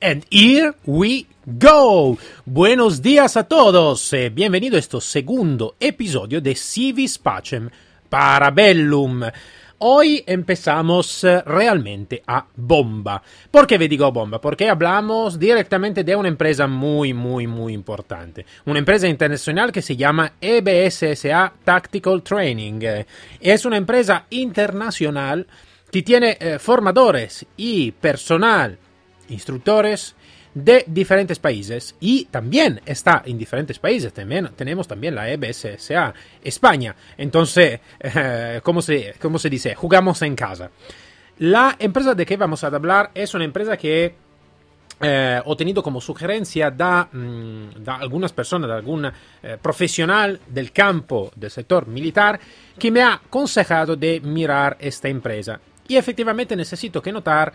And here we go. Buenos días a todos. Eh, bienvenido a este segundo episodio de Civis Pacem Parabellum. Hoy empezamos eh, realmente a bomba. ¿Por qué me digo bomba? Porque hablamos directamente de una empresa muy, muy, muy importante. Una empresa internacional que se llama EBSSA Tactical Training. Eh, es una empresa internacional que tiene eh, formadores y personal instructores de diferentes países y también está en diferentes países. También tenemos también la EBSSA España. Entonces, eh, ¿cómo, se, ¿cómo se dice? Jugamos en casa. La empresa de que vamos a hablar es una empresa que eh, he tenido como sugerencia da, mm, da algunas personas, de algún eh, profesional del campo del sector militar que me ha aconsejado de mirar esta empresa. Y efectivamente necesito que notar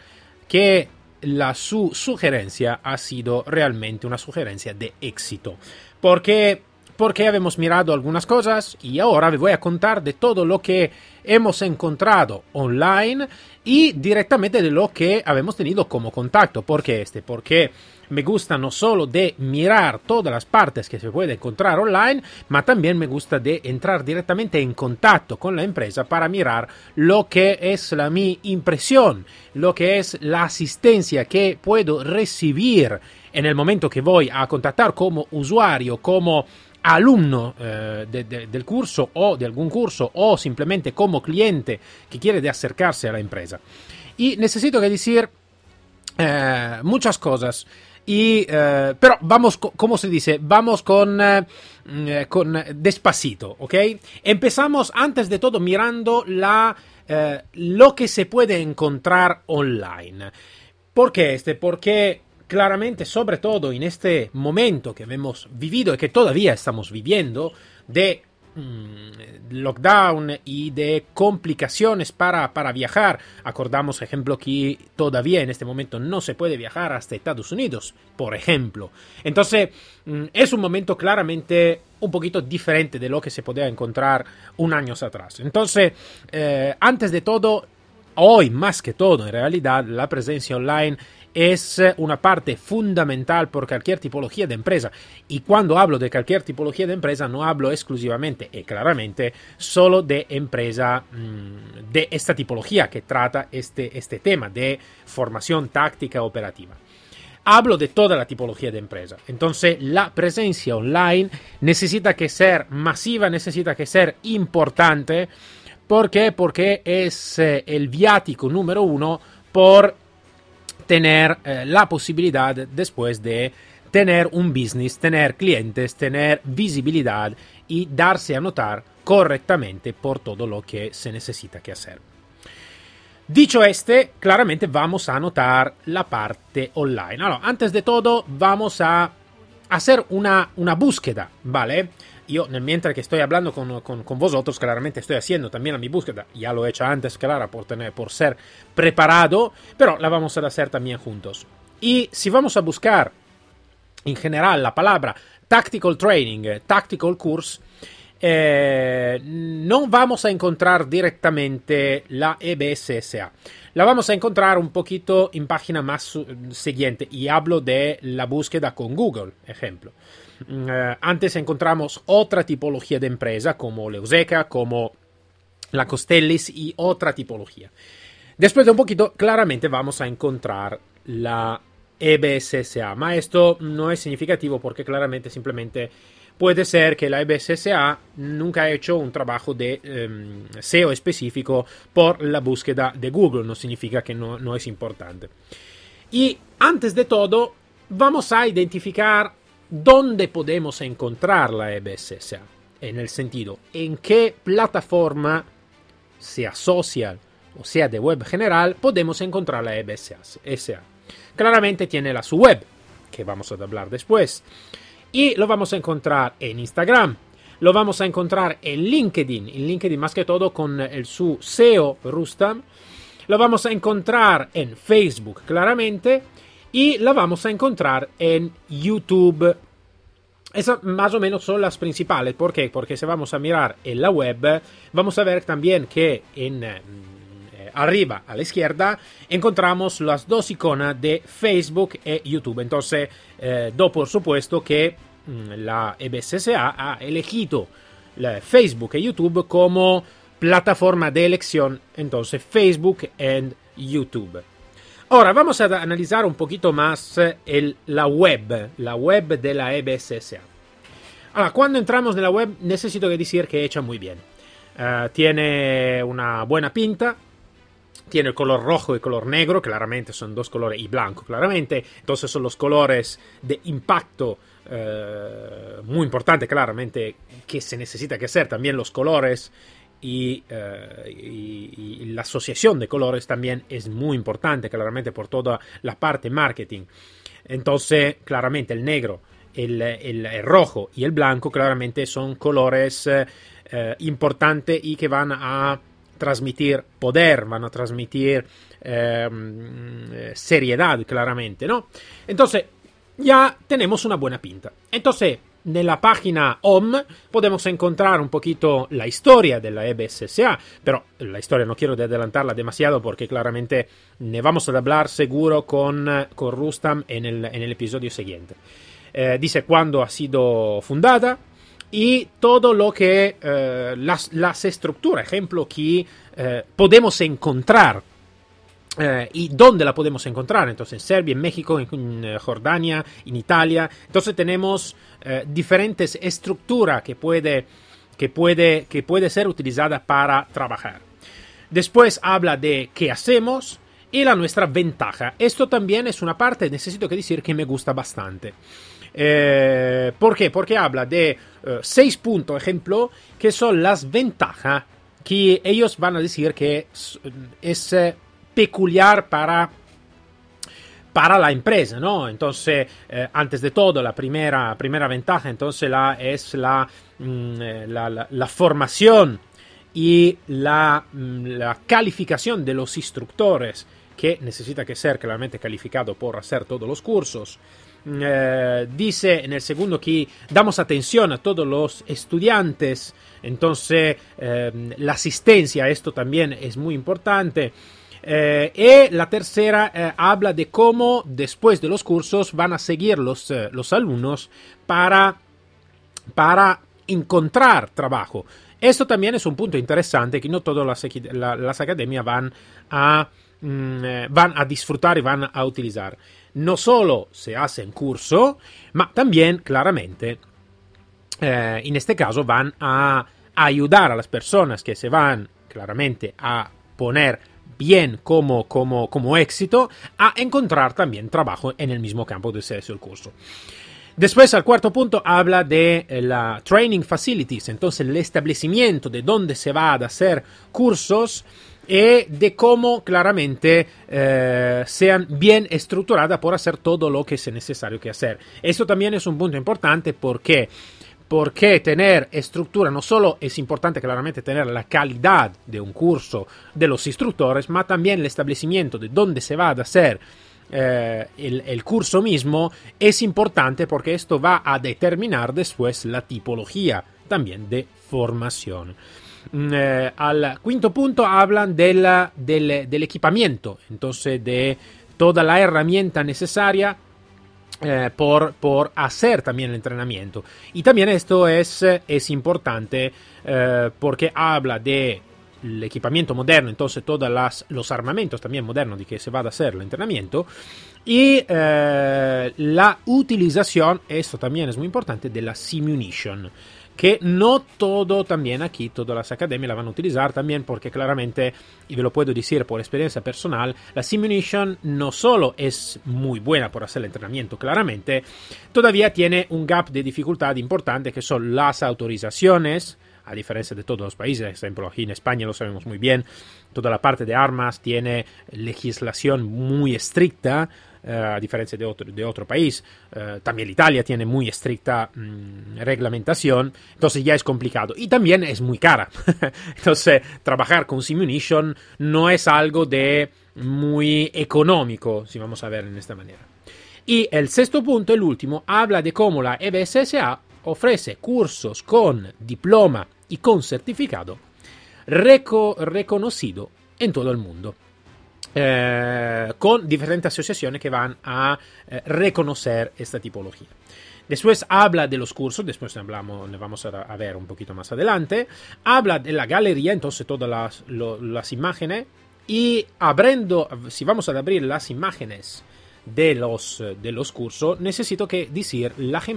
que la su sugerencia ha sido realmente una sugerencia de éxito. Porque, porque hemos mirado algunas cosas y ahora les voy a contar de todo lo que hemos encontrado online y directamente de lo que habíamos tenido como contacto. ¿Por qué este? Porque me gusta no solo de mirar todas las partes que se puede encontrar online, ma también me gusta de entrar directamente en contacto con la empresa para mirar lo que es la mi impresión, lo que es la asistencia que puedo recibir en el momento que voy a contactar como usuario, como alumno eh, de, de, del curso o de algún curso o simplemente como cliente que quiere de acercarse a la empresa. Y necesito que decir eh, muchas cosas. Y, eh, pero vamos, ¿cómo se dice? Vamos con, eh, mm, con despacito, ¿ok? Empezamos antes de todo mirando la, eh, lo que se puede encontrar online. ¿Por qué este? Porque claramente, sobre todo en este momento que hemos vivido y que todavía estamos viviendo, de lockdown y de complicaciones para, para viajar. Acordamos, ejemplo, que todavía en este momento no se puede viajar hasta Estados Unidos, por ejemplo. Entonces, mm, es un momento claramente un poquito diferente de lo que se podía encontrar un año atrás. Entonces, eh, antes de todo, hoy más que todo, en realidad, la presencia online es una parte fundamental por cualquier tipología de empresa. Y cuando hablo de cualquier tipología de empresa, no hablo exclusivamente y claramente solo de empresa mmm, de esta tipología que trata este, este tema de formación táctica operativa. Hablo de toda la tipología de empresa. Entonces, la presencia online necesita que ser masiva, necesita que ser importante. ¿Por qué? Porque es eh, el viático número uno por tener eh, la posibilidad después de tener un business, tener clientes, tener visibilidad y darse a notar correctamente por todo lo que se necesita que hacer. Dicho este, claramente vamos a anotar la parte online. Ahora, antes de todo, vamos a hacer una, una búsqueda, ¿vale? Yo, mientras que estoy hablando con, con, vosotros, claramente estoy haciendo también mi búsqueda. Ya lo he hecho antes, claro, por, tener, por ser preparado, pero la vamos a hacer también juntos. Y si vamos a buscar en general la palabra Tactical Training, Tactical Course, eh, no vamos a encontrar directamente la EBSSA. La vamos a encontrar un poquito en página más siguiente y hablo de la búsqueda con Google, ejemplo. Mm, eh, antes encontramos otra tipología de empresa como Leuseca, como la Costellis y otra tipología. Después de un poquito, claramente vamos a encontrar la EBSSA, ma esto no es significativo porque claramente simplemente puede ser que la EBSSA nunca ha hecho un trabajo de um, SEO específico por la búsqueda de Google, no significa que no es importante. Y antes de todo, vamos a identificar dónde podemos encontrar la EBSSA, en el sentido, en qué plataforma, sea social o sea de web general, podemos encontrar la EBSSA. Claramente tiene la su web, que vamos a hablar después, y lo vamos a encontrar en Instagram, lo vamos a encontrar en LinkedIn, en LinkedIn más que todo con el su SEO Rustam, lo vamos a encontrar en Facebook claramente, y la vamos a encontrar en YouTube. Esas más o menos son las principales. ¿Por qué? Porque si vamos a mirar en la web, vamos a ver también que en, eh, arriba a la izquierda encontramos las dos iconas de Facebook e YouTube. Entonces, eh, por supuesto que mm, la EBSSA ha elegido Facebook e YouTube como plataforma de elección, entonces Facebook y YouTube. Ahora vamos a analizar un poquito más el, la web, la web de la EBSSA. Ahora, cuando entramos en la web necesito decir que hecha muy bien. Uh, tiene una buena pinta, tiene el color rojo y el color negro, claramente son dos colores, y blanco, claramente. Entonces son los colores de impacto uh, muy importante, claramente, que se necesita que hacer. También los colores y, uh, y, la asociación de colores también es muy importante, claramente, por toda la parte marketing. Entonces, claramente el negro el, el, rojo y el blanco claramente son colores eh, importantes y que van a transmitir poder, van a transmitir eh, seriedad claramente, ¿no? Entonces, ya tenemos una buena pinta. Entonces, en la página home podemos encontrar un poquito la historia de la EBSSA, pero la historia no quiero adelantarla demasiado porque claramente ne vamos a hablar seguro con, con Rustam en el, en episodio siguiente. Eh, dice cuándo ha sido fundada y todo lo que eh, las, las, estructuras, ejemplo, que eh, podemos encontrar eh, y dónde la podemos encontrar. Entonces, en Serbia, en México, en, en Jordania, en Italia. Entonces, tenemos eh, diferentes estructuras que puede, que, puede, que puede ser utilizada para trabajar. Después habla de qué hacemos y la nuestra ventaja. Esto también es una parte, necesito que decir, que me gusta bastante. Eh, ¿Por qué? Porque habla de uh, seis puntos, ejemplo, que son las ventajas que ellos van a decir que es, es uh, peculiar para para la empresa, ¿no? Entonces, eh, antes de todo, la primera, primera ventaja entonces la, es la, mm, la, la, la, formación y la, mm, la calificación de los instructores que necesita que ser claramente calificado por hacer todos los cursos. Eh, dice en el segundo que damos atención a todos los estudiantes, entonces eh, la asistencia, esto también es muy importante. Eh, y la tercera eh, habla de cómo después de los cursos van a seguir los, eh, los alumnos para, para encontrar trabajo. Esto también es un punto interesante que no todas las, la, las academias van a, mm, van a disfrutar y van a utilizar. No solo se hace en curso, ma también claramente en este caso van a ayudar a las personas que se van claramente a poner bien como, como, como éxito a encontrar también trabajo en el mismo campo de ese el curso. Después, al cuarto punto, habla de eh, la training facilities, entonces el establecimiento de dónde se va a hacer cursos y de cómo claramente eh, sean bien estructuradas por hacer todo lo que es necesario que hacer. Esto también es un punto importante porque porque tener estructura no solo es importante claramente tener la calidad de un curso de los instructores, ma también el establecimiento de dónde se va a hacer eh, el, curso mismo es importante porque esto va a determinar después la tipología también de formación. Eh, al quinto punto hablan de la, del, del equipamiento, entonces de toda la herramienta necesaria eh, por, por, hacer también el entrenamiento. Y también esto es, es importante eh, porque habla de el equipamiento moderno, entonces todos los armamentos también modernos de que se va a hacer el entrenamiento y eh, la utilización, esto también es muy importante, de la simunition que no todo también aquí, todas las academias la van a utilizar también porque claramente, y ve lo puedo decir por experiencia personal, la simulation no solo es muy buena por hacer el entrenamiento, claramente, todavía tiene un gap de dificultad importante que son las autorizaciones, a diferencia de todos los países, por ejemplo, aquí en España lo sabemos muy bien, toda la parte de armas tiene legislación muy estricta, a diferencia de otro, de otro país. Uh, también Italia tiene muy estricta mmm, reglamentación, entonces ya es complicado. Y también es muy cara. entonces, trabajar con Simunition no es algo de muy económico, si vamos a ver en esta manera. Y el sexto punto, el último, habla de cómo la EBSSA ofrece cursos con diploma y con certificado reco reconocido en todo el mundo. Eh, con diferentes asociaciones que van a eh, reconocer esta tipología. Después habla de los cursos, después hablamos, vamos a, ver un poquito más adelante. Habla de la galería, entonces todas las, las imágenes. Y abriendo, si vamos a abrir las imágenes de los, de los cursos, necesito que decir las,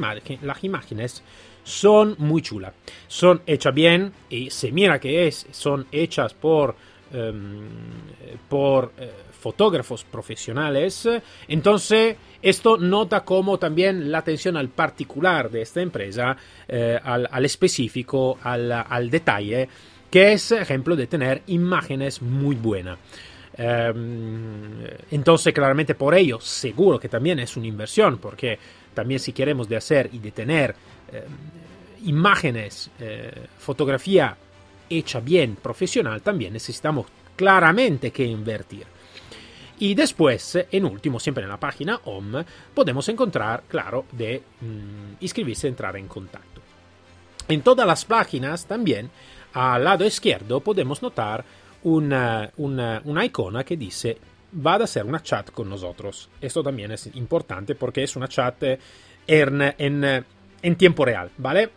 las imágenes son muy chulas. Son hechas bien y se mira que es, son hechas por, um, por uh, fotógrafos profesionales. Entonces, esto nota como también la atención al particular de esta empresa, eh, al, al, específico, al, al, detalle, que es ejemplo de tener imágenes muy buenas. Eh, entonces, claramente por ello, seguro que también es una inversión, porque también si queremos de hacer y de tener eh, imágenes, eh, fotografía hecha bien, profesional, también necesitamos claramente que invertir. Y después, en último, siempre en la página home, podemos encontrar, claro, de mmm, inscribirse, entrar en contacto. En todas las páginas también, al lado izquierdo, podemos notar una, una, una icona que dice va a hacer una chat con nosotros. Esto también es importante porque es una chat en, en, en tiempo real, ¿vale?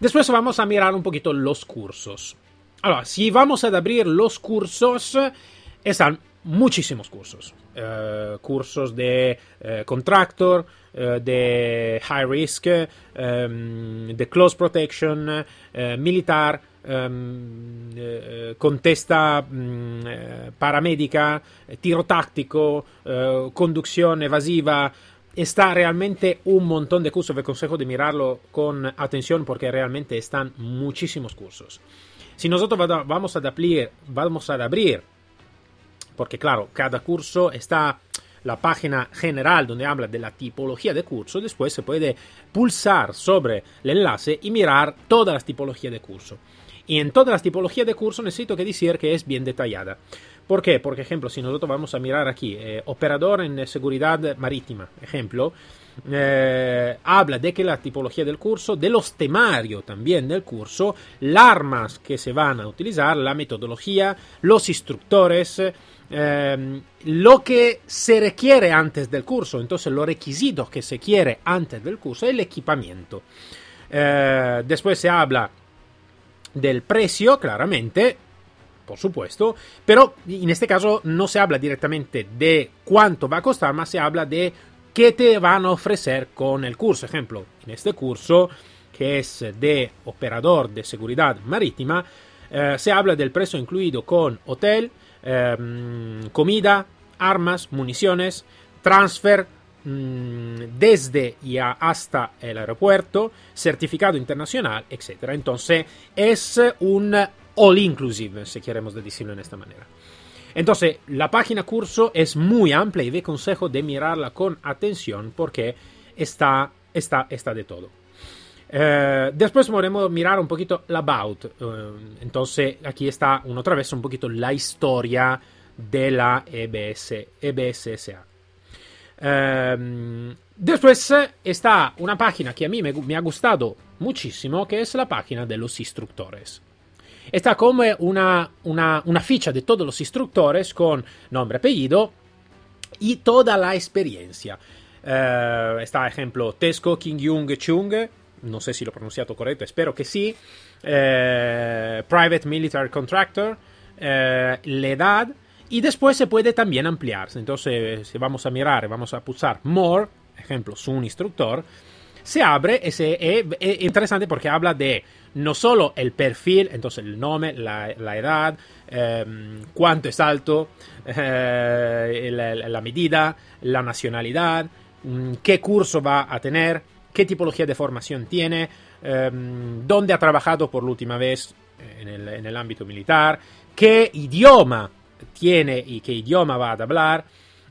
Después vamos a mirar un poquito los cursos. Ahora, si vamos a abrir los cursos, están muchísimos cursos. Uh, cursos de uh, contractor, uh, de high risk, um, de close protection, militar, um, contesta um, paramédica, tiro táctico, conducción evasiva, está realmente un montón de cursos. Me consejo de mirarlo con atención porque realmente están muchísimos cursos. Si nosotros vamos a abrir, vamos a abrir, porque claro, cada curso está la página general donde habla de la tipología de curso, después se puede pulsar sobre el enlace y mirar todas las tipologías de curso. Y en todas las tipologías de curso necesito que decir que es bien detallada. ¿Por qué? Por ejemplo, si nosotros vamos a mirar aquí, eh, operador en seguridad marítima, ejemplo, eh, habla de que la tipología del curso, de los temarios también del curso, las armas que se van a utilizar, la metodología, los instructores, eh, lo que se requiere antes del curso, entonces los requisitos que se quiere antes del curso, el equipamiento. Eh, después se habla del precio, claramente, por supuesto, pero en este caso no se habla directamente de cuánto va a costar, más se habla de qué te van a ofrecer con el curso. Ejemplo, en este curso, que es de operador de seguridad marítima, eh, se habla del precio incluido con hotel, eh, comida, armas, municiones, transfer mmm, desde y hasta el aeropuerto, certificado internacional, etc. Entonces es un all inclusive, si queremos decirlo de esta manera. Entonces, la página curso es muy amplia y ve consejo de mirarla con atención porque está, está, está de todo. Eh, después podemos mirar un poquito la about. Eh, entonces, aquí está una otra vez un poquito la historia de la EBS, EBSSA. Eh, después está una página que a mí me, me ha gustado muchísimo, que es la página de los instructores. Está como una, una, una ficha de todos los instructores con nombre, apellido y toda la experiencia. Uh, está, ejemplo, Tesco King Jung Chung, no sé si lo he pronunciado correcto, espero que sí. Uh, private Military Contractor, uh, la edad. Y después se puede también ampliarse. Entonces, si vamos a mirar, vamos a pulsar More, ejemplo, su un instructor, se abre se, es, es interesante porque habla de no solo el perfil, entonces el nombre, la, edad, eh, cuánto es alto, eh, la, medida, la nacionalidad, mm, qué curso va a tener, qué tipología de formación tiene, eh, dónde ha trabajado por la última vez en el, ámbito militar, qué idioma tiene y qué idioma va a hablar,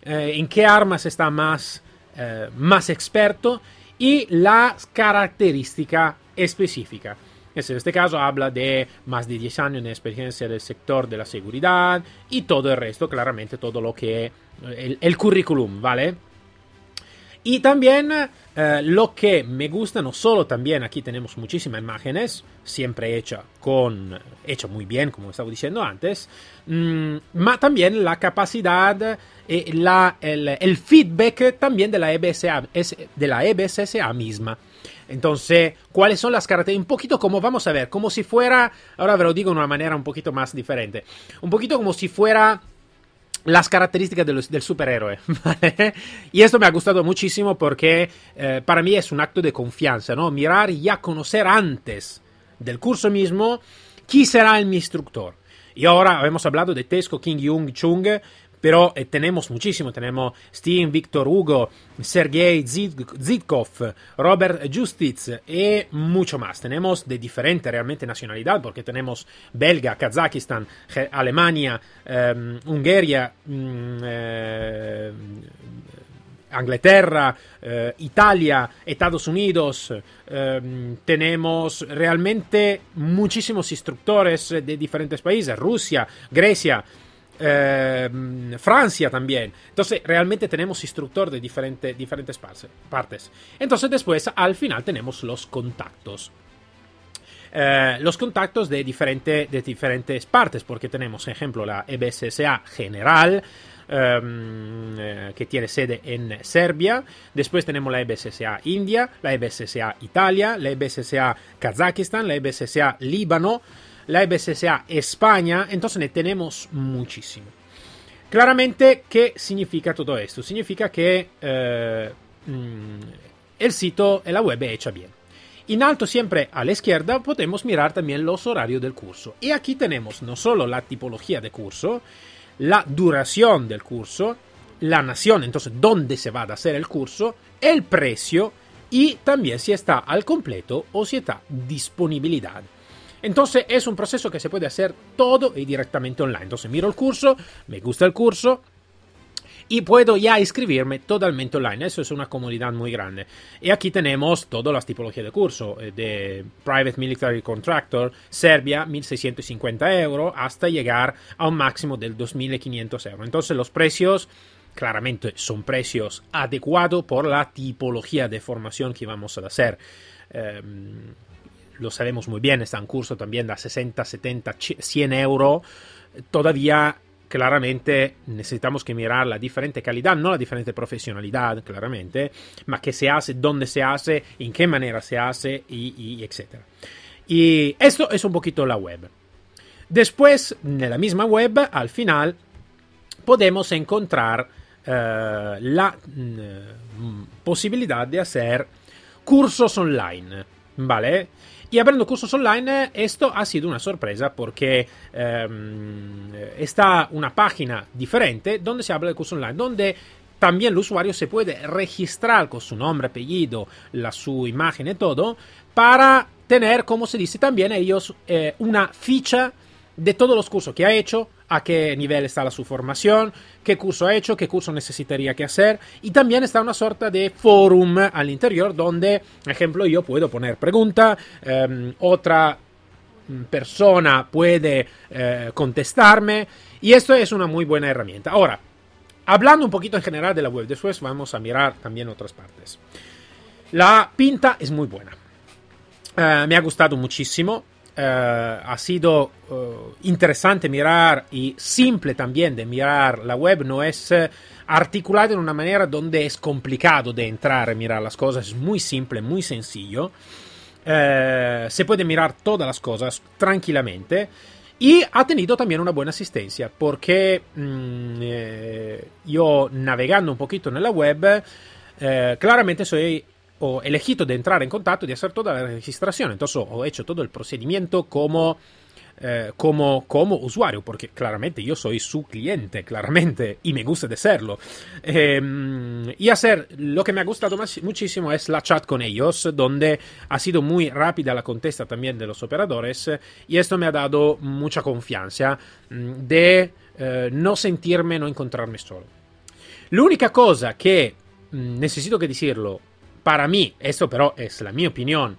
eh, en qué armas está más, eh, más experto y la característica específica. En este caso habla de más de 10 años de experiencia del sector de la seguridad y todo el resto, claramente todo lo que el, el currículum, ¿vale? Y también Eh, lo que me gusta no solo también aquí tenemos muchísimas imágenes, siempre hecha con hecha muy bien, como estaba diciendo antes, mmm, ma también la capacidad y la, el, el, feedback también de la EBSA, de la EBSSA misma. Entonces, ¿cuáles son las características? Un poquito como, vamos a ver, como si fuera, ahora lo digo de una manera un poquito más diferente, un poquito como si fuera las características del, del superhéroe. Y esto me ha gustado muchísimo porque eh, para mí es un acto de confianza, ¿no? Mirar y ya conocer antes del curso mismo quién será el mi instructor. Y ahora hemos hablado de Tesco, King Jung Chung, pero eh, tenemos muchísimo, tenemos Steven, Victor Hugo, Sergei Zitkov, Robert Justitz y mucho más. Tenemos de diferente realmente nacionalidad, porque tenemos Belga, Kazajistán, Alemania, eh, Hungría, mm, eh, Inglaterra, eh, Italia, Estados Unidos, eh, tenemos realmente muchísimos instructores de diferentes países, Rusia, Grecia, eh, Francia también. Entonces, realmente tenemos instructor de diferente, diferentes partes. Entonces, después, al final, tenemos los contactos. Eh, los contactos de, diferente, de diferentes partes, porque tenemos, ejemplo, la EBSSA general, Um, eh, que tiene sede en Serbia. Después tenemos la EBSSA India, la EBSSA Italia, la EBSSA Kazajistán, la EBSSA Líbano, la EBSSA España, entonces ne tenemos muchísimo. Claramente, ¿qué significa todo esto? Significa que eh, mm, el sitio, la web es hecha bien. En alto siempre a la izquierda podemos mirar también los horarios del curso. Y aquí tenemos no solo la tipología de curso, la duración del curso, la nación, entonces dónde se va a hacer el curso, el precio y también si está al completo o si está disponibilidad. Entonces es un proceso que se puede hacer todo y directamente online. Entonces miro el curso, me gusta el curso, y puedo ya inscribirme totalmente online. Eso es una comodidad muy grande. Y aquí tenemos todas las tipologías de curso, eh, de Private Military Contractor, Serbia, 1650 euros, hasta llegar a un máximo del 2500 euros. Entonces los precios claramente son precios adecuados por la tipología de formación que vamos a hacer. Um, lo sabemos muy bien, está en curso también de 60, 70, 100 euros. Todavía, claramente, necesitamos que mirar la diferente calidad, no la diferente profesionalidad, claramente, ma que se hace, dónde se hace, en qué manera se hace, y, y etc. Y esto es un poquito la web. Después, en la misma web, al final, podemos encontrar uh, la uh, posibilidad de hacer cursos online, ¿vale? Y abriendo cursos online, esto ha sido una sorpresa porque um, está una página diferente donde se habla de cursos online, donde también el usuario se puede registrar con su nombre, apellido, la, su imagen y todo, para tener, como se dice también ellos, eh, una ficha de todos los cursos que ha hecho, a qué nivel está la su formación, qué curso ha hecho, qué curso necesitaría que hacer. Y también está una sorta de forum al interior donde, ejemplo, yo puedo poner pregunta, eh, otra persona puede eh, contestarme. Y esto es una muy buena herramienta. Ahora, hablando un poquito en general de la web, después vamos a mirar también otras partes. La pinta es muy buena. Uh, me ha gustado muchísimo. Uh, ha sido uh, interesante mirar y simple también de mirar la web, no es uh, articulada en una manera donde es complicado de entrar y mirar las cosas, es muy simple, muy sencillo. se puede mirar todas las cosas tranquilamente. Y ha tenido también una buena asistencia, porque mmm, eh, yo navegando un poquito en la web, eh, claramente soy ho elegido de entrar en contacto y de hacer toda la registración. Entonces he hecho todo el procedimiento como, eh, como, como usuario, porque claramente yo soy su cliente, claramente, y me gusta de serlo. Eh, y hacer lo que me ha gustado muchísimo es la chat con ellos, donde ha sido muy rápida la contesta también de los operadores, y esto me ha dado mucha confianza de eh, no sentirme, no encontrarme solo. L'unica cosa que necesito que decirlo para mí, esto pero es la mi opinión,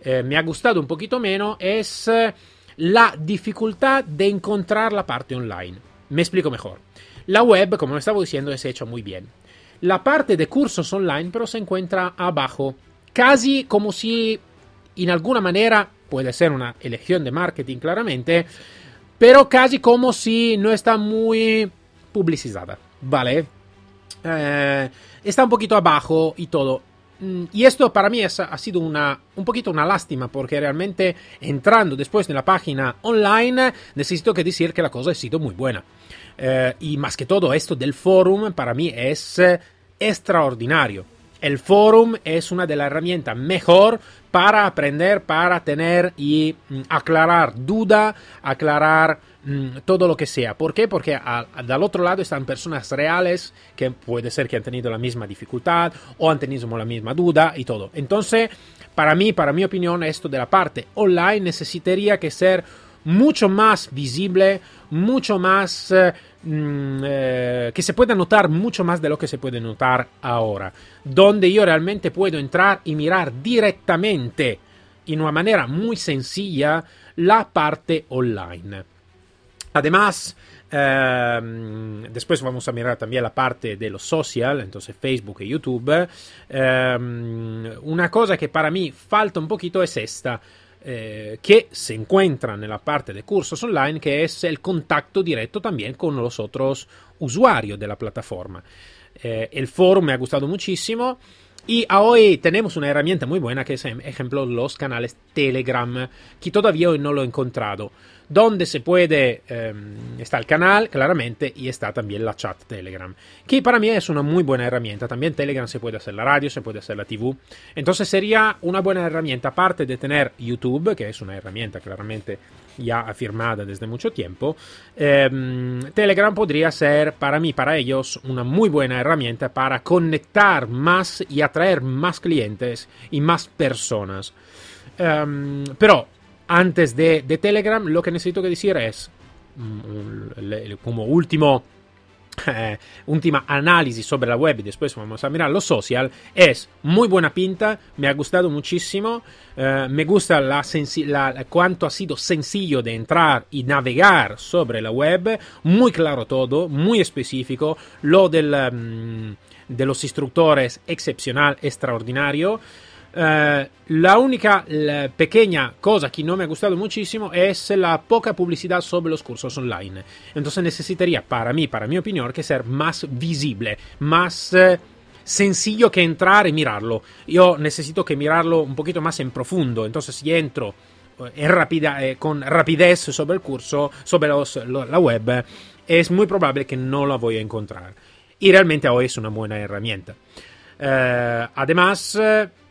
eh, me ha gustado un poquito menos, es eh, la dificultad de encontrar la parte online. Me explico mejor. La web, como estaba diciendo, es hecha muy bien. La parte de cursos online pero se encuentra abajo, casi como si en alguna manera, puede ser una elección de marketing claramente, pero casi como si no está muy publicizada, ¿vale? Eh, está un poquito abajo y todo. Mm, y esto para mí ha sido una, un poquito una lástima porque realmente entrando después en la página online necesito que decir que la cosa ha sido muy buena. Eh, y más que todo esto del forum para mí es eh, extraordinario. El forum es una de las herramientas mejor para aprender, para tener y mm, aclarar duda, aclarar mm, todo lo que sea. ¿Por qué? Porque al otro lado están personas reales que puede ser que han tenido la misma dificultad o han tenido la misma duda y todo. Entonces, para mí, para mi opinión, esto de la parte online necesitaría que ser mucho más visible, mucho más... Eh, Mm, eh, que se pueda notar mucho más de lo que se puede notar ahora, donde yo realmente puedo entrar y mirar directamente, en una manera muy sencilla, la parte online. Además, em, después vamos a mirar también la parte de los social, entonces Facebook y YouTube. Em, una cosa que para mí falta un poquito es esta. Eh, que se encuentra en la parte de cursos online, que es el contacto directo también con los otros usuarios de la plataforma. Eh, el foro me ha gustado muchísimo. Y hoy tenemos una herramienta muy buena que es, ejemplo, los canales Telegram, que todavía hoy no lo he encontrado donde se puede, em, está el canal claramente y está también la chat Telegram, que para mí es una muy buena herramienta. También Telegram se puede hacer la radio, se puede hacer la TV. Entonces sería una buena herramienta, aparte de tener YouTube, que es una herramienta claramente ya afirmada desde mucho tiempo, em, Telegram podría ser para mí, para ellos, una muy buena herramienta para conectar más y atraer más clientes y más personas. Em, pero antes de, Telegram, lo que necesito que decir es, mm, como último, eh, última análisis sobre la web y después vamos a mirar los social, es muy buena pinta, me ha gustado muchísimo, eh, me gusta la, la, cuánto ha sido sencillo de entrar y navegar sobre la web, muy claro todo, muy específico, lo del, mm, de los instructores excepcional, extraordinario. Eh, la única pequeña cosa que no me ha gustado muchísimo es la poca publicidad sobre los cursos online. Entonces necesitaría, para mí, para mi opinión, que ser más visible, más eh, sencillo que entrar y mirarlo. Yo necesito que mirarlo un poquito más en profundo. Entonces, si entro eh, con rapidez sobre el curso, sobre la web, es muy probable que no la voy a encontrar. Y realmente hoy es una buena herramienta. además,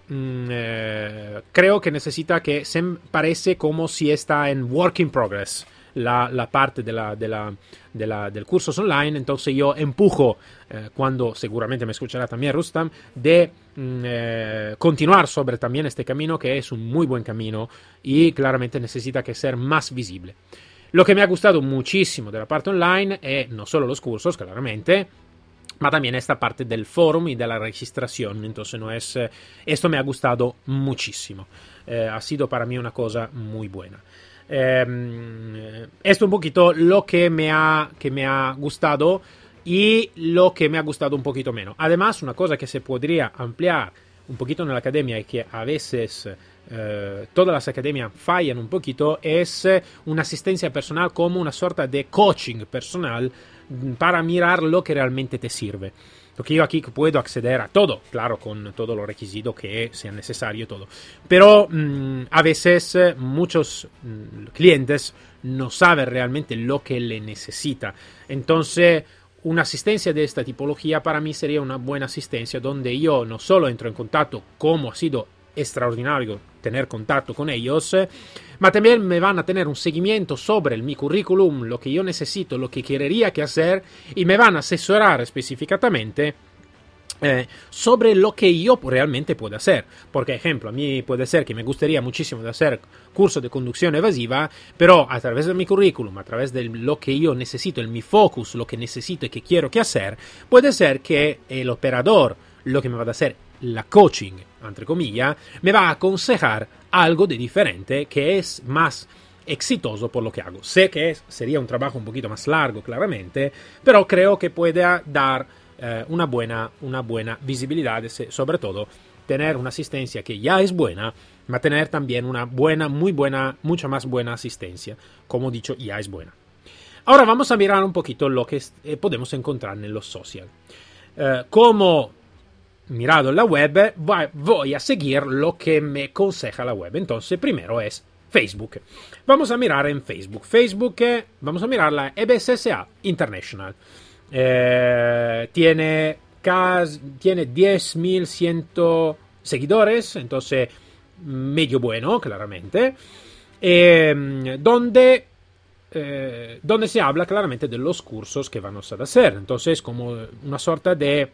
Mm, eh, creo que necesita que se parece como si está en work in progress la, parte de la, del curso online. Entonces yo empujo, eh, cuando seguramente me escuchará también Rustam, de mm, eh, continuar sobre también este camino que es un muy buen camino y claramente necesita que ser más visible. Lo que me ha gustado muchísimo de la parte online es no solo los cursos, claramente, ma también esta parte del forum y de la registración. Entonces, no es, eh, esto me ha gustado muchísimo. Eh, ha sido para mí una cosa muy buena. Eh, esto un poquito lo que me, ha, que me ha gustado y lo que me ha gustado un poquito menos. Además, una cosa que se podría ampliar un poquito en la academia y que a veces eh, todas las academias fallan un poquito es una asistencia personal como una sorta de coaching personal para mirar lo que realmente te sirve. Porque yo aquí puedo acceder a todo, claro, con todo lo requisito que sea necesario, todo. Pero mm, a veces eh, muchos mm, clientes no saben realmente lo que le necesita. Entonces, una asistencia de esta tipología para mí sería una buena asistencia donde yo no solo entro en contacto como ha sido extraordinario tener contacto con ellos, ma también me van a tener un seguimiento sobre mi currículum, lo que yo necesito, lo que querría que hacer, y me van a asesorar específicamente eh, sobre lo que yo realmente puedo hacer. Porque, ejemplo, a mí puede ser que me gustaría muchísimo hacer curso de conducción evasiva, pero a través de mi currículum, a través de lo que yo necesito, el mi focus, lo que necesito y que quiero que hacer, puede ser que el operador lo que me va a hacer la coaching, entre comillas, me va a aconsejar algo de diferente que es más exitoso por lo que hago. Sé que sería un trabajo un poquito más largo, claramente, pero creo que puede dar eh, una, buena, una buena visibilidad, sobre todo tener una asistencia que ya es buena, ma tener también una buena, muy buena, mucha más buena asistencia. Como dicho, ya es buena. Ahora vamos a mirar un poquito lo que eh, podemos encontrar en los social. Eh, como mirado en la web, voy a seguir lo que me aconseja la web. Entonces, primero es Facebook. Vamos a mirar en Facebook. Facebook, vamos a mirar la EBSSA International. Tiene, tiene 10.100 seguidores, entonces medio bueno, claramente, eh, donde, eh, donde se habla claramente de los cursos que van a hacer. Entonces, como una sorta de,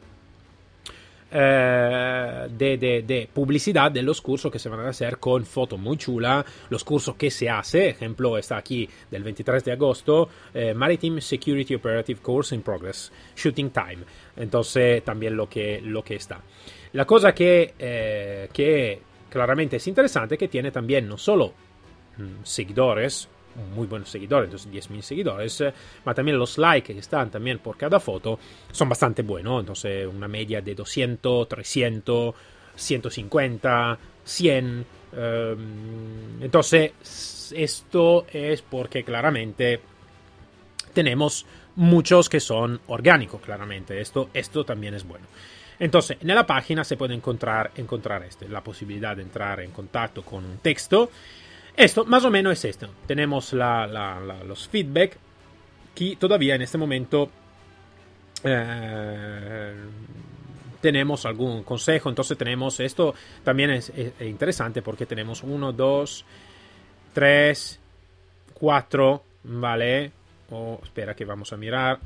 eh, de, de, de, publicidad de los cursos que se van a hacer con foto muy chula, los cursos que se hace, ejemplo está aquí del 23 de agosto, eh, Maritime Security Operative Course in Progress, Shooting Time, entonces también lo que, lo que está. La cosa que, eh, que claramente es interesante que tiene también no solo mm, seguidores, muy buenos seguidores, entonces 10.000 seguidores, pero también los likes que están también por cada foto son bastante buenos, entonces una media de 200, 300, 150, 100. entonces, esto es porque claramente tenemos muchos que son orgánicos, claramente. Esto, esto también es bueno. Entonces, en la página se puede encontrar, encontrar este, la posibilidad de entrar en contacto con un texto. Esto más o menos es esto. Tenemos los feedback que todavía en este momento eh, tenemos algún consejo. Entonces tenemos esto también es, interesante porque tenemos uno, dos, tres, cuatro, ¿vale? O espera que vamos a mirar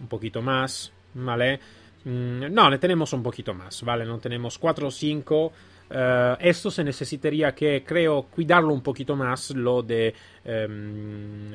un poquito más, ¿vale? Mm, no, le tenemos un poquito más, ¿vale? No tenemos 4 o 5. Uh, esto se necesitaría que, creo, cuidarlo un poquito más, lo de... Um,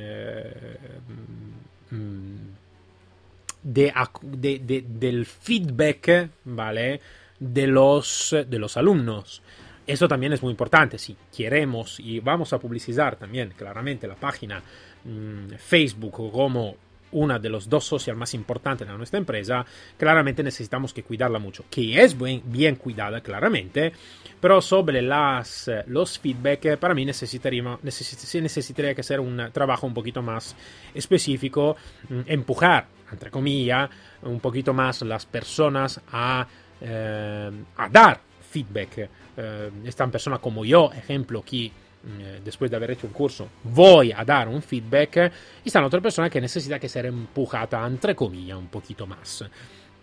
de, de, de, del feedback, ¿vale? De los, de los alumnos. Eso también es muy importante. Si queremos y vamos a publicitar también claramente la página mmm, Facebook como una de los dos social más importantes de nuestra empresa, claramente necesitamos que cuidarla mucho, que es bien, bien cuidada claramente, pero sobre las, los feedback para mí necesitaría, necesitaría que hacer un trabajo un poquito más específico, mm, empujar, entre comillas, un poquito más las personas a, eh, a dar feedback. Eh, esta persona como yo, ejemplo, que eh, después de haber hecho un curso, voy a dar un feedback, y está otra persona que necesita que ser empujada, entre comillas, un poquito más.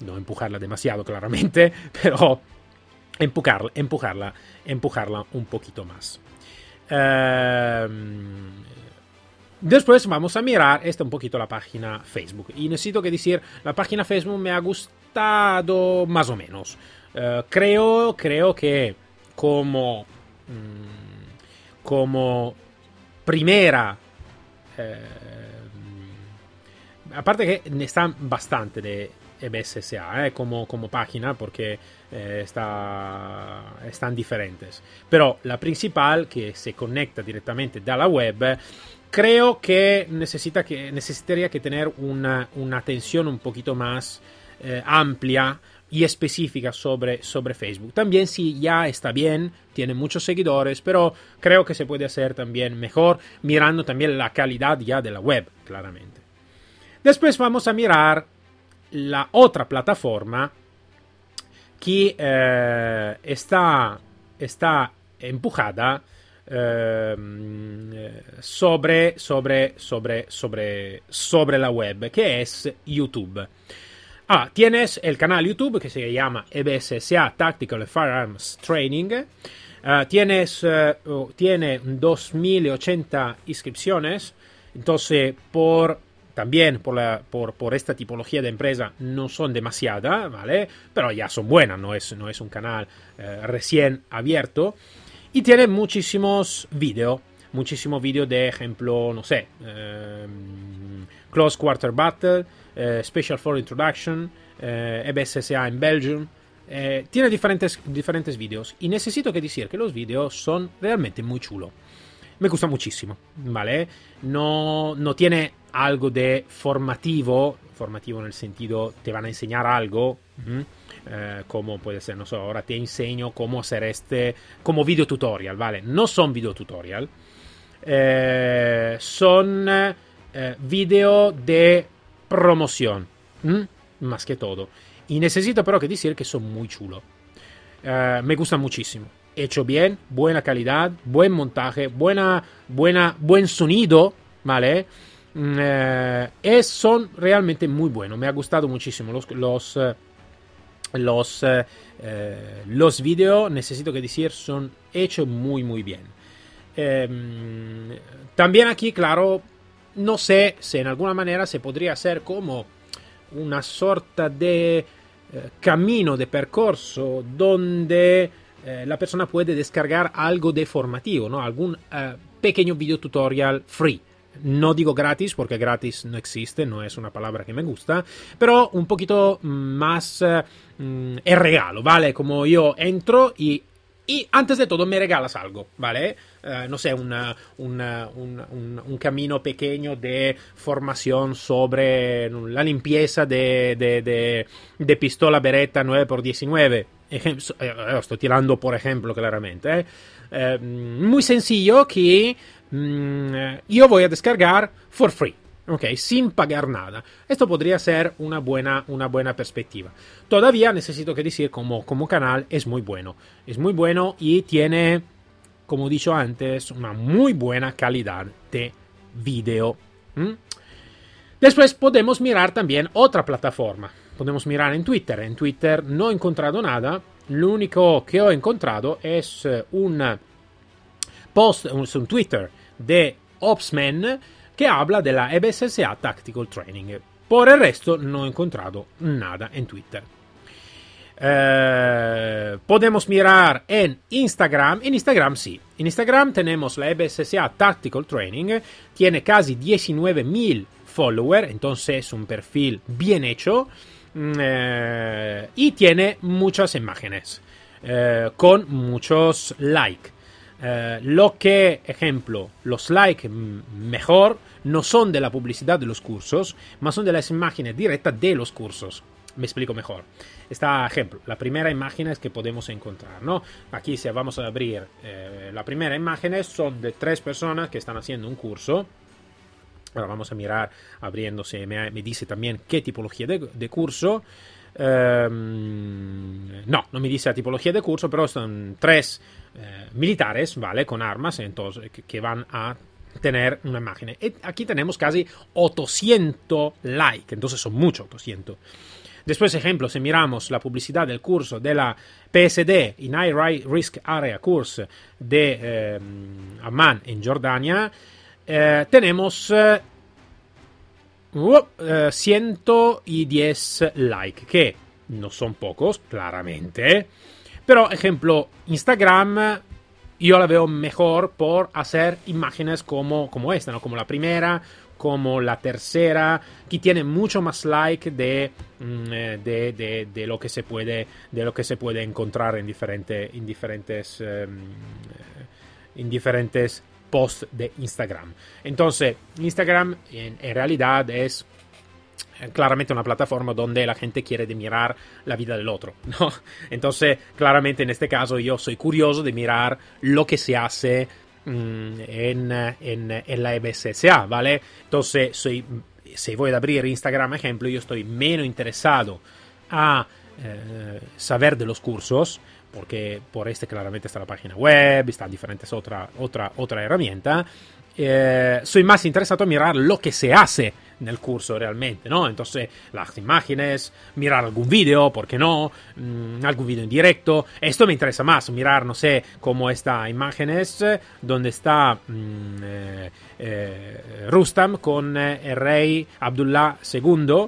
No empujarla demasiado, claramente, pero empujarla, empujarla, empujarla un poquito más. Eh, después vamos a mirar esta un poquito la página Facebook. Y necesito que decir, la página Facebook me ha gustado más o menos. Uh, creo, creo que como... Mmm, como primera... Eh, aparte que están bastante de EBSSA eh, como, como página porque eh, está, están diferentes. Pero la principal que se conecta directamente de la web creo que, necesita que necesitaría que tener una, una atención un poquito más eh, amplia y específica sobre, sobre Facebook. También si ya está bien, tiene muchos seguidores, pero creo que se puede hacer también mejor mirando también la calidad ya de la web, claramente. Después vamos a mirar la otra plataforma que eh, está, está empujada eh, sobre, sobre, sobre, sobre, sobre la web, que es YouTube. Ah, tienes el canal YouTube que se llama EBSSA Tactical Firearms Training. Uh, tienes, uh, tiene 2080 inscripciones. Entonces, por también por, la, por, por, esta tipología de empresa no son demasiadas, ¿vale? Pero ya son buenas, no es, no es un canal uh, recién abierto. Y tiene muchísimos vídeos, muchísimos vídeos de ejemplo, no sé, Close Quarter Battle, eh, Special for Introduction, eh, EBSSA en Belgium. Eh, tiene diferentes, diferentes vídeos y necesito que decir que los vídeos son realmente muy chulos. me gusta muchísimo, ¿vale? No, no tiene algo de formativo, formativo en el sentido te van a enseñar algo, eh, como puede ser, no sé, ahora te enseño cómo hacer este, como video tutorial, ¿vale? No son video tutorial, eh, son eh, video de promoción, más que todo. Y necesito pero que decir que son muy chulos. me gustan muchísimo hecho bien, buena calidad, buen montaje, buena, buena, buen sonido, ¿vale? Mm, eh, son realmente muy buenos. Me ha gustado muchísimo los los eh, los, eh, los videos, necesito que decir, son hechos muy muy bien. Em, también aquí, claro, no sé si en alguna manera se podría hacer como una sorta de camino de percorso donde eh, la persona puede descargar algo de formativo, ¿no? algún eh, pequeño video tutorial free. No digo gratis porque gratis no existe, no es una palabra que me gusta, pero un poquito más eh, mm, es regalo, ¿vale? Como yo entro y y antes de todo me regalas algo, ¿vale? no sé, una, un, camino pequeño de formación sobre la limpieza de, de, de pistola Beretta 9x19. Eh, estoy tirando por ejemplo claramente, ¿eh? Eh, muy sencillo que mm, yo voy a descargar for free. Ok, sin pagar nada. Esto podría ser una buena, una buena perspectiva. Todavía necesito que decir como, como canal es muy bueno. Es muy bueno y tiene, como dicho antes, una muy buena calidad de video. Después podemos mirar también otra plataforma podemos mirar en Twitter. En Twitter no he encontrado nada. Lo único que he encontrado es eh, un post, un, Twitter de Opsman que habla de la EBSSA Tactical Training. Por el resto no he encontrado nada en Twitter. Eh, podemos mirar en Instagram. En Instagram sí. En Instagram tenemos la EBSSA Tactical Training. Tiene casi 19.000 followers. Entonces es un perfil bien hecho. Mm, eh, y tiene muchas imágenes eh, con muchos likes. Lo que, ejemplo, los likes mejor no son de la publicidad de los cursos, más son de las imágenes directas de los cursos. Me explico mejor. Esta ejemplo, la primera imagen es que podemos encontrar, ¿no? Aquí si vamos a abrir la primera imagen son de tres personas que están haciendo un curso Ahora vamos a mirar abriéndose, me, me dice también qué tipología de, curso. Em, no, no me dice la tipología de curso, pero son tres eh, militares, ¿vale? Con armas, entonces, que, van a tener una imagen. Y aquí tenemos casi 800 likes, entonces son muchos, 800. Después, ejemplo, si miramos la publicidad del curso de la PSD in High Risk Area Course de eh, Amman en Jordania, eh, tenemos 110 eh, likes, que no son pocos, claramente. Pero, ejemplo, Instagram yo la veo mejor por hacer imágenes como, como esta, ¿no? Como la primera, como la tercera, que tiene mucho más like de, mm, eh, de, de, lo que se puede, de lo que se puede encontrar en, diferente, en diferentes, em, en diferentes post de Instagram. Entonces, Instagram en, realidad es eh, claramente una plataforma donde la gente quiere de mirar la vida del otro, ¿no? Entonces, claramente en este caso yo soy curioso de mirar lo que se hace mm, en, en, la EBSSA, ¿vale? Entonces, soy, si voy a abrir Instagram, ejemplo, yo estoy menos interesado a eh, saber de los cursos, porque por este claramente está la página web, están diferentes otra, otra, otra herramienta. Eh, soy más interesado en mirar lo que se hace el curso realmente, ¿no? Entonces, las imágenes, mirar algún vídeo, ¿por qué no? Mm, algún vídeo en directo. Esto me interesa más, mirar, no sé, cómo está imágenes, donde está mm, eh, eh, Rustam con el rey Abdullah II.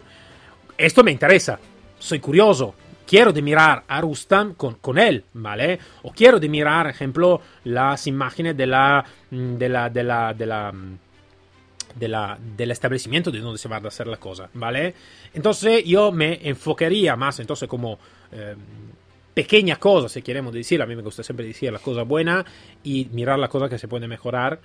Esto me interesa, soy curioso, quiero de mirar a Rustam con, con, él, ¿vale? O quiero de mirar, ejemplo, las imágenes de la, mm, de la, de la, de la, mm, de la, del establecimiento de donde se va a hacer la cosa, ¿vale? Entonces yo me enfocaría más, entonces como... Eh, pequeña cosa, si queremos decir, a mí me gusta siempre decir la cosa buena y mirar la cosa que se puede mejorar,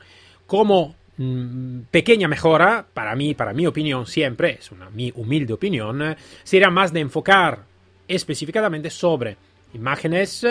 como mmm, pequeña mejora, para mí, para mi opinión siempre, es una mi humilde opinión, sería más de enfocar específicamente sobre imágenes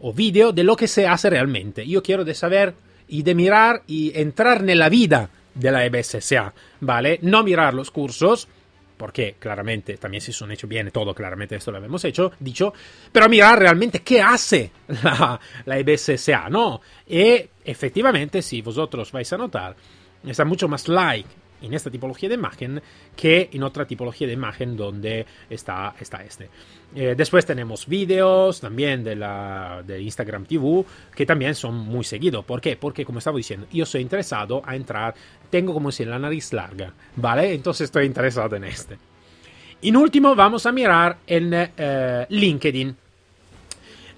o vídeo de lo que se hace realmente. Yo quiero de saber y de mirar y entrar en la vida de la EBSSA, ¿vale? No mirar los cursos, porque claramente también se son hecho bien, todo claramente esto lo hemos hecho, dicho, pero mirar realmente qué hace la, la EBSSA, ¿no? Y efectivamente, si vosotros vais a notar, está mucho más like en esta tipología de imagen que en otra tipología de imagen donde está, está este. Eh, después tenemos vídeos también de, la, de Instagram TV que también son muy seguidos. ¿Por qué? Porque como estaba diciendo, yo soy interesado a entrar, tengo como si la nariz larga, ¿vale? Entonces estoy interesado en este. En último vamos a mirar en eh, LinkedIn.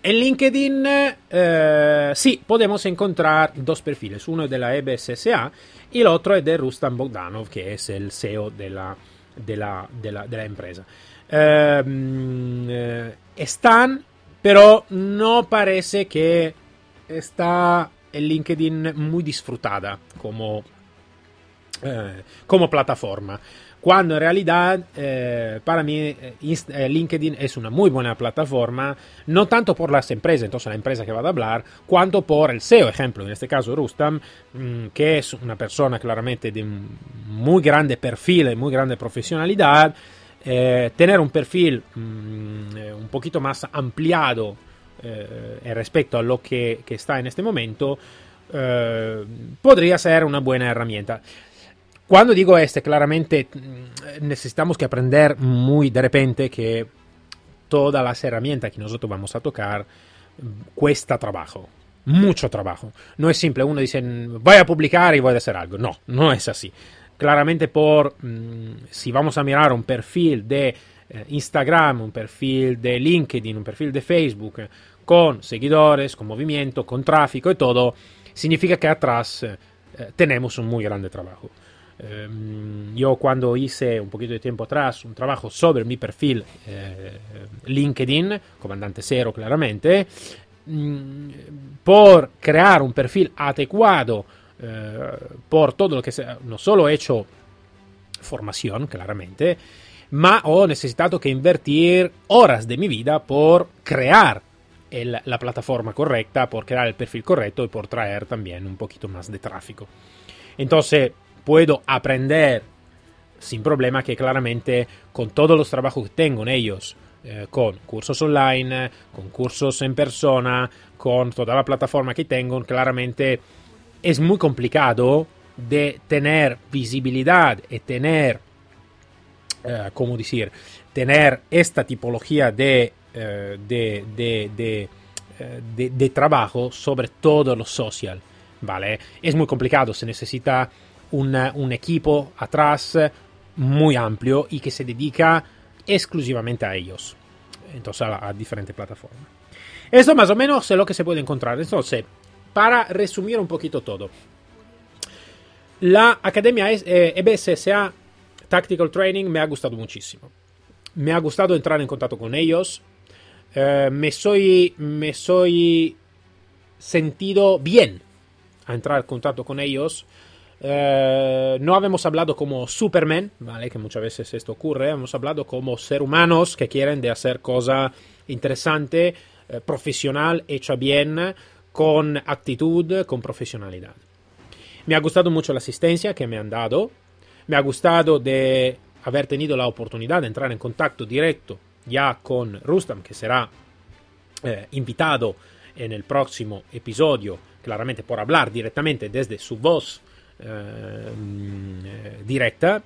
En LinkedIn eh, sí podemos encontrar dos perfiles, uno de la EBSSA y el otro es de Rustam Bogdanov, que es el CEO de la, de la, de la, empresa. Ehm, eh, están, pero no parece que está el LinkedIn muy disfrutada como, eh, como plataforma cuando en realidad eh, para mí eh, eh, LinkedIn es una muy buena plataforma, no tanto por las empresas, entonces la empresa que va a hablar, cuanto por el SEO, ejemplo, en este caso Rustam, mmm, que es una persona claramente de muy grande perfil y muy grande profesionalidad, eh, tener un perfil mmm, un poquito más ampliado eh, respecto a lo que, que, está en este momento, eh, podría ser una buena herramienta. Cuando digo este, claramente mm, necesitamos que aprender muy de repente que todas las herramientas que nosotros vamos a tocar mm, cuesta trabajo, mucho trabajo. No es simple, uno dice voy a publicar y voy a hacer algo. No, no es así. Claramente por, si vamos a mirar un perfil de eh, Instagram, un perfil de LinkedIn, un perfil de Facebook, eh, con seguidores, con movimiento, con tráfico y todo, significa que atrás eh, tenemos un muy grande trabajo. Yo cuando hice un poquito de tiempo atrás un trabajo sobre mi perfil eh, LinkedIn, comandante cero claramente, mmm, por crear un perfil adecuado eh, por todo lo que sea, no solo he hecho formación claramente, ma ho necesitado que invertir horas de mi vida por crear el, la plataforma correcta, por crear el perfil correcto y por traer también un poquito más de tráfico. Entonces, puedo aprender sin problema que claramente con todos los trabajos que tengo en ellos, eh, con cursos online, con cursos en persona, con toda la plataforma que tengo, claramente es muy complicado de tener visibilidad y tener, eh, ¿cómo decir? Tener esta tipología de, eh, de, de, eh, de, de trabajo sobre todo lo social, ¿vale? Es muy complicado, se necesita un, equipo atrás muy amplio y que se dedica exclusivamente a ellos. Entonces a, a, diferentes plataformas. Esto más o menos es lo que se puede encontrar. Entonces, para resumir un poquito todo. La Academia eh, EBSSA Tactical Training me ha gustado muchísimo. Me ha gustado entrar en contacto con ellos. Eh, me, soy, me soy sentido bien a entrar en contacto con ellos. Eh, no habíamos hablado como Superman, ¿vale? Que muchas veces esto ocurre. Hemos hablado como ser humanos que quieren de hacer cosa interesante, eh, profesional, hecha bien, con actitud, con profesionalidad. Me ha gustado mucho la asistencia que me han dado. Me ha gustado de haber tenido la oportunidad de entrar en contacto directo ya con Rustam, que será eh, invitado en el próximo episodio, claramente por hablar directamente desde su voz directa.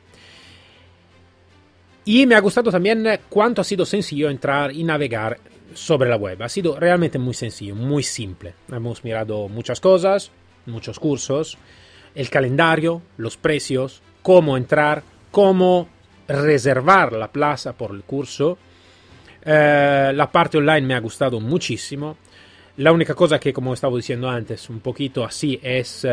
Y me ha gustado también cuánto ha sido sencillo entrar y navegar sobre la web. Ha sido realmente muy sencillo, muy simple. Hemos mirado muchas cosas, muchos cursos, el calendario, los precios, cómo entrar, cómo reservar la plaza por el curso. Eh, la parte online me ha gustado muchísimo. La única cosa que, como estaba diciendo antes, un poquito así es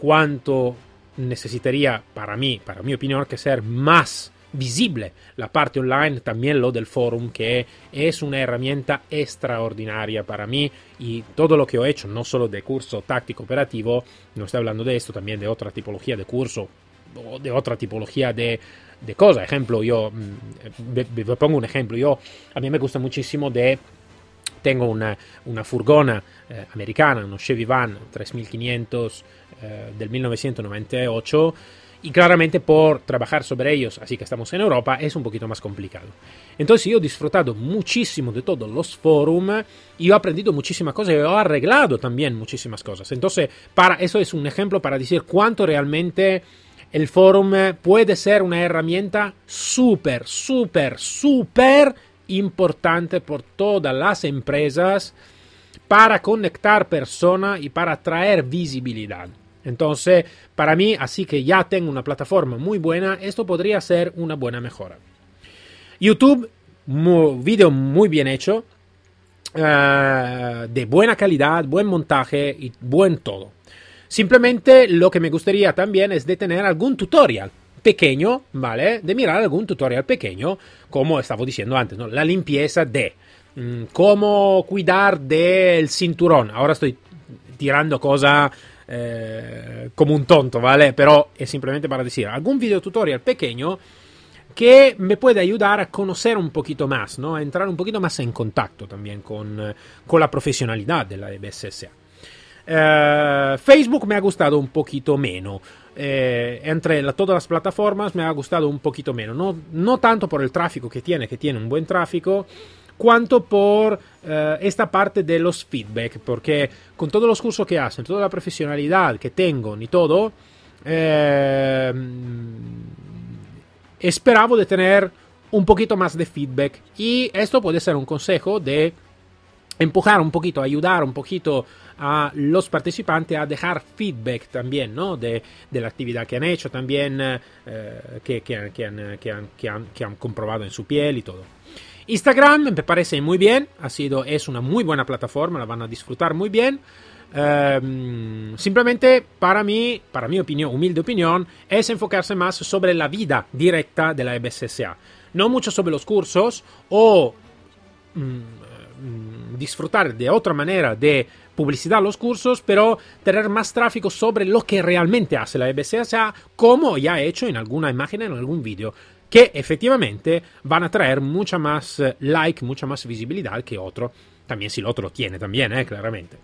cuánto necesitaría para mí, para mi opinión, que ser más visible la parte online, también lo del forum, que es una herramienta extraordinaria para mí y todo lo que he hecho, no solo de curso táctico operativo, no estoy hablando de esto, también de otra tipología de curso o de otra tipología de, de cosa. Ejemplo, yo, mm, pongo un ejemplo, yo, a mí me gusta muchísimo de tengo una, una furgona eh, americana, uno Chevy Van 3500 eh, del 1998 y claramente por trabajar sobre ellos, así que estamos en Europa, es un poquito más complicado. Entonces yo he disfrutado muchísimo de todos los forums y he aprendido muchísimas cosas y he arreglado también muchísimas cosas. Entonces, para eso es un ejemplo para decir cuánto realmente el forum puede ser una herramienta súper, súper, súper importante por todas las empresas para conectar personas y para traer visibilidad. Entonces, para mí, así que ya tengo una plataforma muy buena, esto podría ser una buena mejora. YouTube, video muy bien hecho, eh, de buena calidad, buen montaje y buen todo. Simplemente lo que me gustaría también es de tener algún tutorial pequeño, ¿vale? De mirar algún tutorial pequeño, como estaba diciendo antes, ¿no? La limpieza de mm, cómo cuidar del cinturón. Ahora estoy tirando cosas eh, como un tonto, ¿vale? Pero es simplemente para decir algún video tutorial pequeño que me puede ayudar a conocer un poquito más, ¿no? A entrar un poquito más en contacto también con, con la profesionalidad de la BSSA. Eh, Facebook me ha gustado un poquito menos. Entre todas las plataformas me ha gustado un poquito menos. No, no tanto por el tráfico que tiene, que tiene un buen tráfico, cuanto por eh, esta parte de los feedback, porque con todos los cursos que hacen, toda la profesionalidad que tengo y todo, eh, esperaba de tener un poquito más de feedback y esto puede ser un consejo de empujar un poquito, ayudar un poquito a los participantes a dejar feedback también, ¿no? De, de la actividad que han hecho, también eh, que, que, que, han, que, han, comprobado en su piel y todo. Instagram me parece muy bien, ha sido, es una muy buena plataforma, la van a disfrutar muy bien. Em, simplemente para mí, para mi opinión, humilde opinión, es enfocarse más sobre la vida directa de la EBSSA. No mucho sobre los cursos o mm, mm, disfrutar de otra manera de publicidad los cursos, pero tener más tráfico sobre lo que realmente hace la EBSSA, como ya he hecho en alguna imagen, en algún vídeo que efectivamente van a traer mucha más eh, like, mucha más visibilidad que otro. También si el otro lo tiene también, eh, claramente.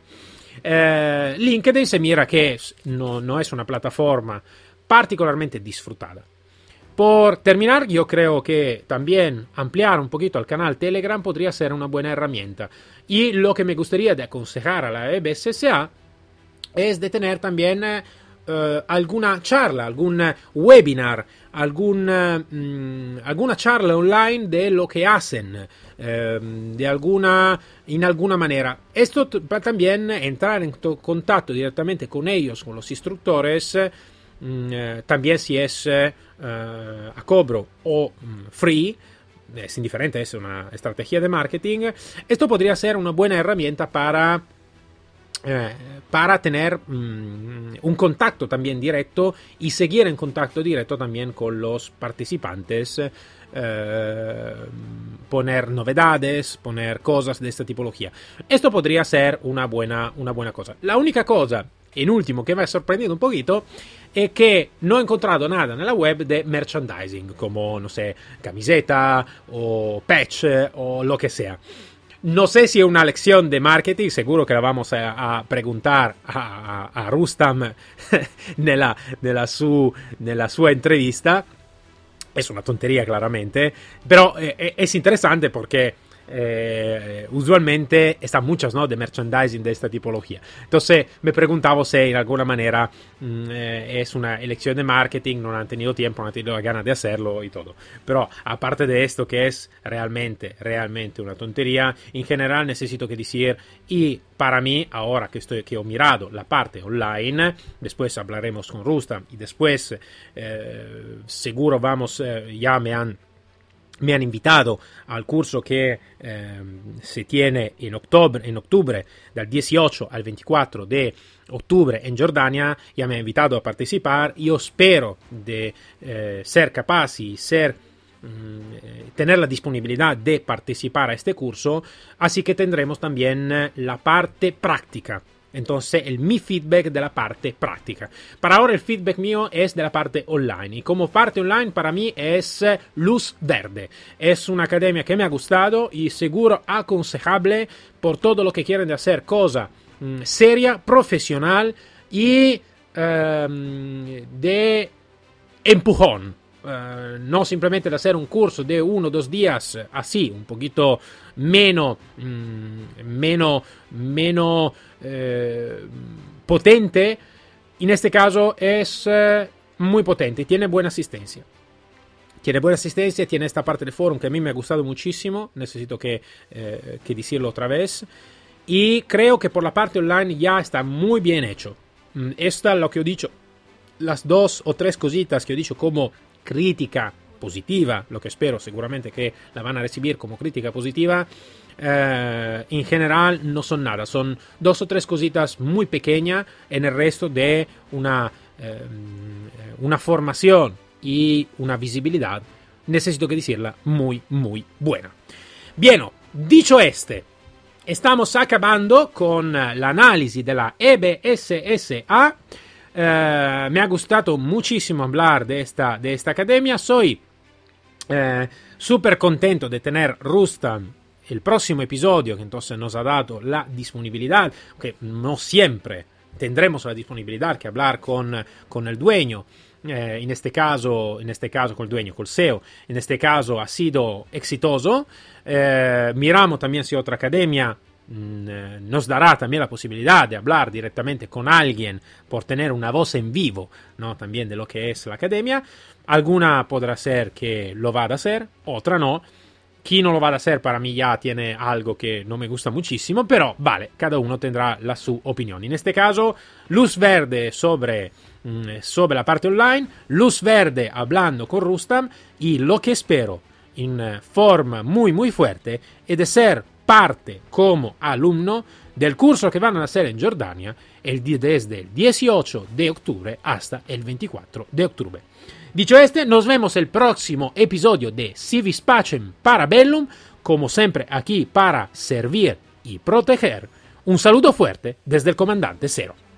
Eh, LinkedIn se mira que no, no es una plataforma particularmente disfrutada. Por terminar, yo creo que también ampliar un poquito el canal Telegram podría ser una buena herramienta. Y lo que me gustaría aconsejar a la EBSSA es de tener también eh, alguna charla, algún webinar, algún, mm, alguna charla online de lo que hacen, eh, de alguna, en alguna manera. Esto también entrar en contacto directamente con ellos, con los instructores, mm, eh, también si es a cobro o mm, free, es indiferente, es una estrategia de marketing. Esto podría ser una buena herramienta para eh, para tener mm, un contacto también directo y seguir en contacto directo también con los participantes, eh, poner novedades, poner cosas de esta tipología. Esto podría ser una buena, una buena cosa. La única cosa, en último, que me ha sorprendido un poquito es que no he encontrado nada en la web de merchandising, como, no sé, camiseta o patch o lo que sea. No sé si es una lección de marketing, seguro que la vamos a, preguntar a, Rustam nella, nella, su, nella sua entrevista. Es una tontería, claramente, pero eh, es interesante porque eh, usualmente están muchas ¿no? de merchandising de esta tipología. Entonces me preguntaba si en alguna manera mm, eh, es una elección de marketing, no han tenido tiempo, no han tenido ganas de hacerlo y todo. Pero aparte de esto que es realmente, realmente una tontería, en general necesito que decir y para mí, ahora que, estoy, que he mirado la parte online, después hablaremos con Rustam y después eh, seguro vamos, ya me han me han invitado al curso que eh, se tiene en octubre, en octubre, del 18 al 24 de octubre en Jordania, ya me han invitado a participar. Yo espero de eh, ser capaz y ser mm, tener la disponibilidad de participar a este curso, así que tendremos también la parte práctica entonces, el mi feedback de la parte práctica. Para ahora el feedback mío es de la parte online. Y como parte online para mí es eh, luz verde. Es una academia que me ha gustado y seguro aconsejable por todo lo que quieren de hacer cosa mm, seria, profesional y um, de empujón. Uh, no simplemente de hacer un curso de uno o dos días así, un poquito menos, mm, menos, menos eh, potente, en este caso es eh, muy potente, tiene buena asistencia. Tiene buena asistencia, tiene esta parte de forum que a mí me ha gustado muchísimo, necesito que, eh, que decirlo otra vez. Y creo que por la parte online ya está muy bien hecho. Mm, esta lo que he dicho, las dos o tres cositas que he dicho como crítica positiva, lo que espero seguramente que la van a recibir como crítica positiva, eh, en general no son nada, son dos o tres cositas muy pequeñas en el resto de una, eh, una formación y una visibilidad, necesito que decirla, muy, muy buena. Bien, dicho este, estamos acabando con la análisis de la EBSSA. Eh, me ha gustado muchísimo hablar de esta, de esta academia. Soy eh, súper contento de tener Rustam el próximo episodio que entonces nos ha dado la disponibilidad, que no siempre tendremos la disponibilidad que hablar con, con el dueño. Eh, en este caso, en este caso con el dueño, con el SEO, en este caso ha sido exitoso. Eh, miramos también si otra academia nos dará también la posibilidad de hablar directamente con alguien por tener una voz en vivo, ¿no? También de lo que es la academia. Alguna podrá ser que lo va a hacer, otra no. Quien no lo va a hacer para mí ya tiene algo que no me gusta muchísimo, pero vale, cada uno tendrá la su opinión. En este caso, luz verde sobre, mm, sobre la parte online, luz verde hablando con Rustam y lo que espero en eh, forma muy muy fuerte es de ser parte como alumno del curso que van a hacer en Jordania el, desde el 18 de octubre hasta el 24 de octubre. Dicho este, nos vemos el próximo episodio de Civis Pacem Parabellum, como siempre aquí para servir y proteger. Un saludo fuerte desde el comandante Cero.